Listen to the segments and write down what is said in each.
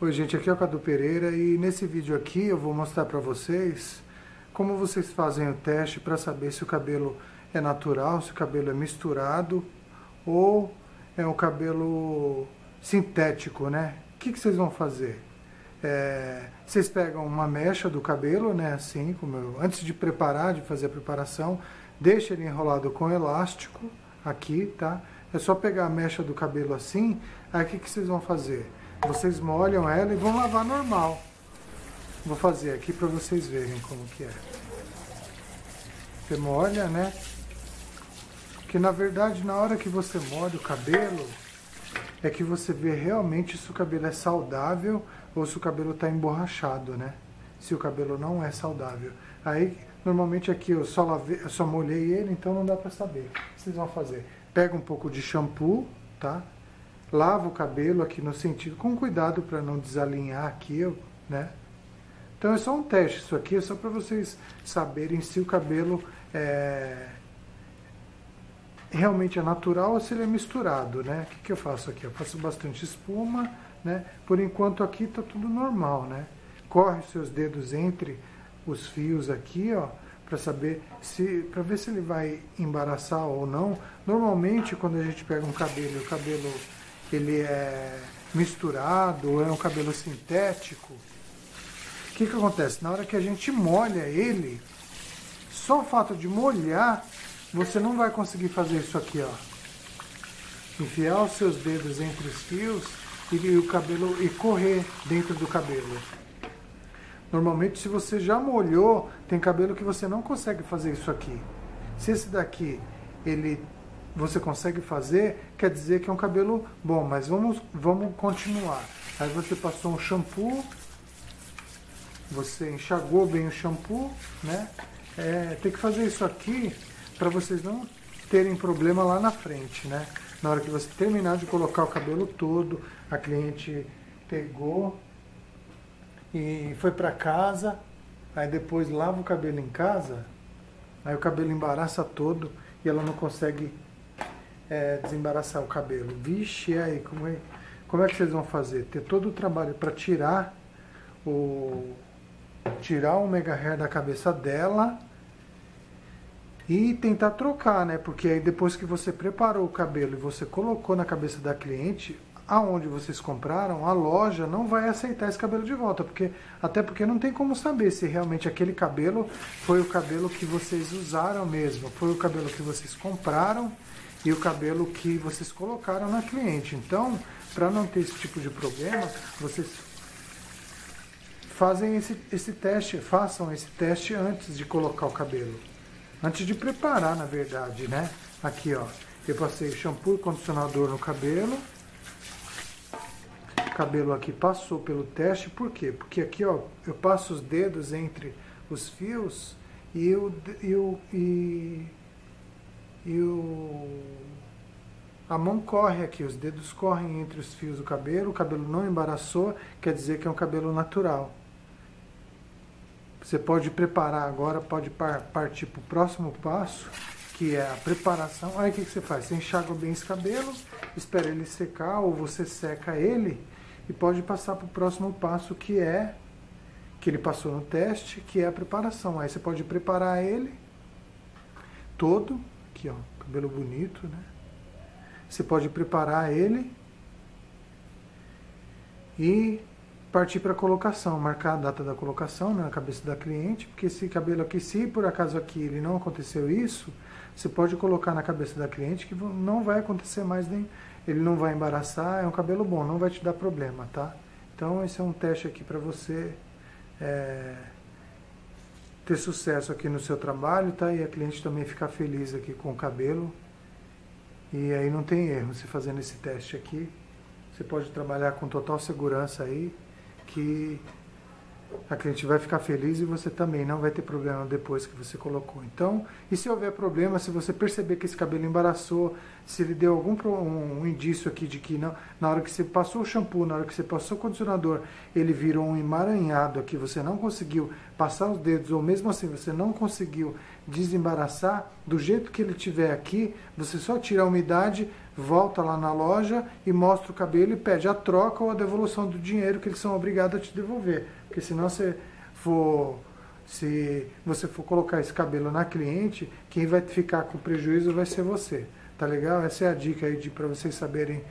Oi gente, aqui é o Cadu Pereira e nesse vídeo aqui eu vou mostrar para vocês como vocês fazem o teste para saber se o cabelo é natural, se o cabelo é misturado ou é um cabelo sintético, né? O que, que vocês vão fazer? É, vocês pegam uma mecha do cabelo, né? Assim, como eu, antes de preparar, de fazer a preparação, deixa ele enrolado com elástico aqui, tá? É só pegar a mecha do cabelo assim, aí o que, que vocês vão fazer? Vocês molham ela e vão lavar normal. Vou fazer aqui para vocês verem como que é. Você molha, né? Que na verdade na hora que você molha o cabelo é que você vê realmente se o cabelo é saudável ou se o cabelo está emborrachado, né? Se o cabelo não é saudável. Aí normalmente aqui eu só eu só molhei ele, então não dá para saber. O que vocês vão fazer? Pega um pouco de shampoo, tá? Lava o cabelo aqui no sentido, com cuidado para não desalinhar aqui, né? Então é só um teste, isso aqui é só para vocês saberem se o cabelo é, realmente é natural ou se ele é misturado, né? O que, que eu faço aqui? Eu faço bastante espuma, né? Por enquanto aqui está tudo normal, né? Corre os seus dedos entre os fios aqui, ó, para saber se, para ver se ele vai embaraçar ou não. Normalmente quando a gente pega um cabelo, o cabelo ele é misturado, é um cabelo sintético. O que, que acontece? Na hora que a gente molha ele, só o fato de molhar, você não vai conseguir fazer isso aqui, ó. Enfiar os seus dedos entre os fios e, o cabelo e correr dentro do cabelo. Normalmente, se você já molhou, tem cabelo que você não consegue fazer isso aqui. Se esse daqui ele você consegue fazer, quer dizer que é um cabelo bom, mas vamos, vamos continuar. Aí você passou um shampoo, você enxagou bem o shampoo, né? É, tem que fazer isso aqui para vocês não terem problema lá na frente, né? Na hora que você terminar de colocar o cabelo todo, a cliente pegou e foi para casa, aí depois lava o cabelo em casa, aí o cabelo embaraça todo e ela não consegue é, desembaraçar o cabelo. Vixe, aí, como é, como é que vocês vão fazer? Ter todo o trabalho para tirar o tirar o mega hair da cabeça dela e tentar trocar, né? Porque aí depois que você preparou o cabelo e você colocou na cabeça da cliente, aonde vocês compraram, a loja não vai aceitar esse cabelo de volta, porque até porque não tem como saber se realmente aquele cabelo foi o cabelo que vocês usaram mesmo, foi o cabelo que vocês compraram e o cabelo que vocês colocaram na cliente. Então, para não ter esse tipo de problema, vocês fazem esse, esse teste, façam esse teste antes de colocar o cabelo. Antes de preparar, na verdade, né? Aqui, ó. Eu passei shampoo e condicionador no cabelo. O cabelo aqui passou pelo teste, por quê? Porque aqui, ó, eu passo os dedos entre os fios e eu, eu, e e o, a mão corre aqui, os dedos correm entre os fios do cabelo, o cabelo não embaraçou, quer dizer que é um cabelo natural. Você pode preparar agora, pode partir para o próximo passo, que é a preparação. Aí o que, que você faz? Você enxágua bem esse cabelo, espera ele secar, ou você seca ele, e pode passar para o próximo passo, que é, que ele passou no teste, que é a preparação. Aí você pode preparar ele todo, Aqui, ó, cabelo bonito, né? Você pode preparar ele e partir para a colocação, marcar a data da colocação né, na cabeça da cliente, porque esse cabelo aqui, se por acaso aqui ele não aconteceu isso, você pode colocar na cabeça da cliente que não vai acontecer mais nem, ele não vai embaraçar, é um cabelo bom, não vai te dar problema, tá? Então esse é um teste aqui para você é, ter sucesso aqui no seu trabalho, tá? E a cliente também ficar feliz aqui com o cabelo. E aí não tem erro, você fazendo esse teste aqui, você pode trabalhar com total segurança aí, que a cliente vai ficar feliz e você também não vai ter problema depois que você colocou. Então, e se houver problema, se você perceber que esse cabelo embaraçou, se ele deu algum um, um indício aqui de que não, na hora que você passou o shampoo, na hora que você passou o condicionador, ele virou um emaranhado aqui, você não conseguiu passar os dedos, ou mesmo assim você não conseguiu desembaraçar do jeito que ele tiver aqui, você só tira a umidade, volta lá na loja e mostra o cabelo e pede a troca ou a devolução do dinheiro que eles são obrigados a te devolver. Porque senão você for se você for colocar esse cabelo na cliente, quem vai ficar com prejuízo vai ser você. Tá legal? Essa é a dica aí de para vocês saberem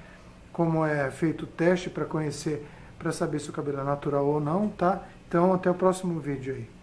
como é feito o teste para conhecer, para saber se o cabelo é natural ou não, tá? Então até o próximo vídeo aí.